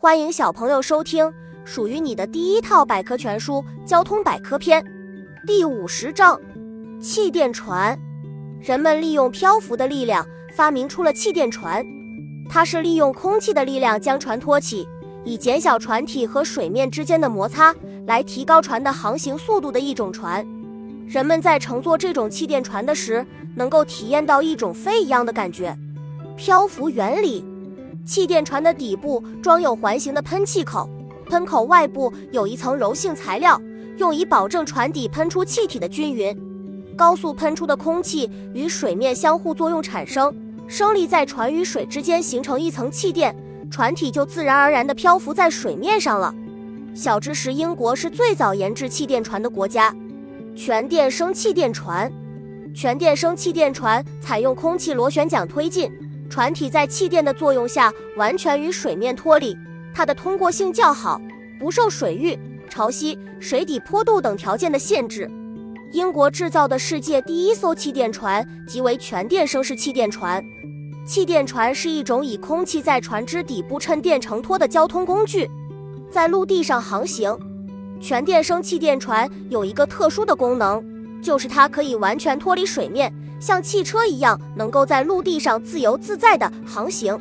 欢迎小朋友收听属于你的第一套百科全书《交通百科篇》第五十章：气垫船。人们利用漂浮的力量发明出了气垫船，它是利用空气的力量将船托起，以减小船体和水面之间的摩擦，来提高船的航行速度的一种船。人们在乘坐这种气垫船的时，能够体验到一种飞一样的感觉。漂浮原理。气垫船的底部装有环形的喷气口，喷口外部有一层柔性材料，用以保证船底喷出气体的均匀。高速喷出的空气与水面相互作用产生升力，在船与水之间形成一层气垫，船体就自然而然地漂浮在水面上了。小知识：英国是最早研制气垫船的国家。全电升气垫船，全电升气垫船采用空气螺旋桨推进。船体在气垫的作用下完全与水面脱离，它的通过性较好，不受水域、潮汐、水底坡度等条件的限制。英国制造的世界第一艘气垫船即为全电升式气垫船。气垫船是一种以空气在船只底部衬垫承托的交通工具，在陆地上航行。全电升气垫船有一个特殊的功能，就是它可以完全脱离水面。像汽车一样，能够在陆地上自由自在地航行，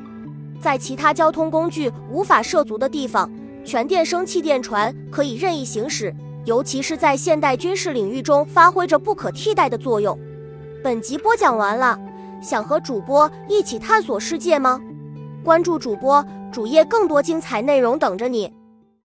在其他交通工具无法涉足的地方，全电升气垫船可以任意行驶，尤其是在现代军事领域中发挥着不可替代的作用。本集播讲完了，想和主播一起探索世界吗？关注主播主页，更多精彩内容等着你。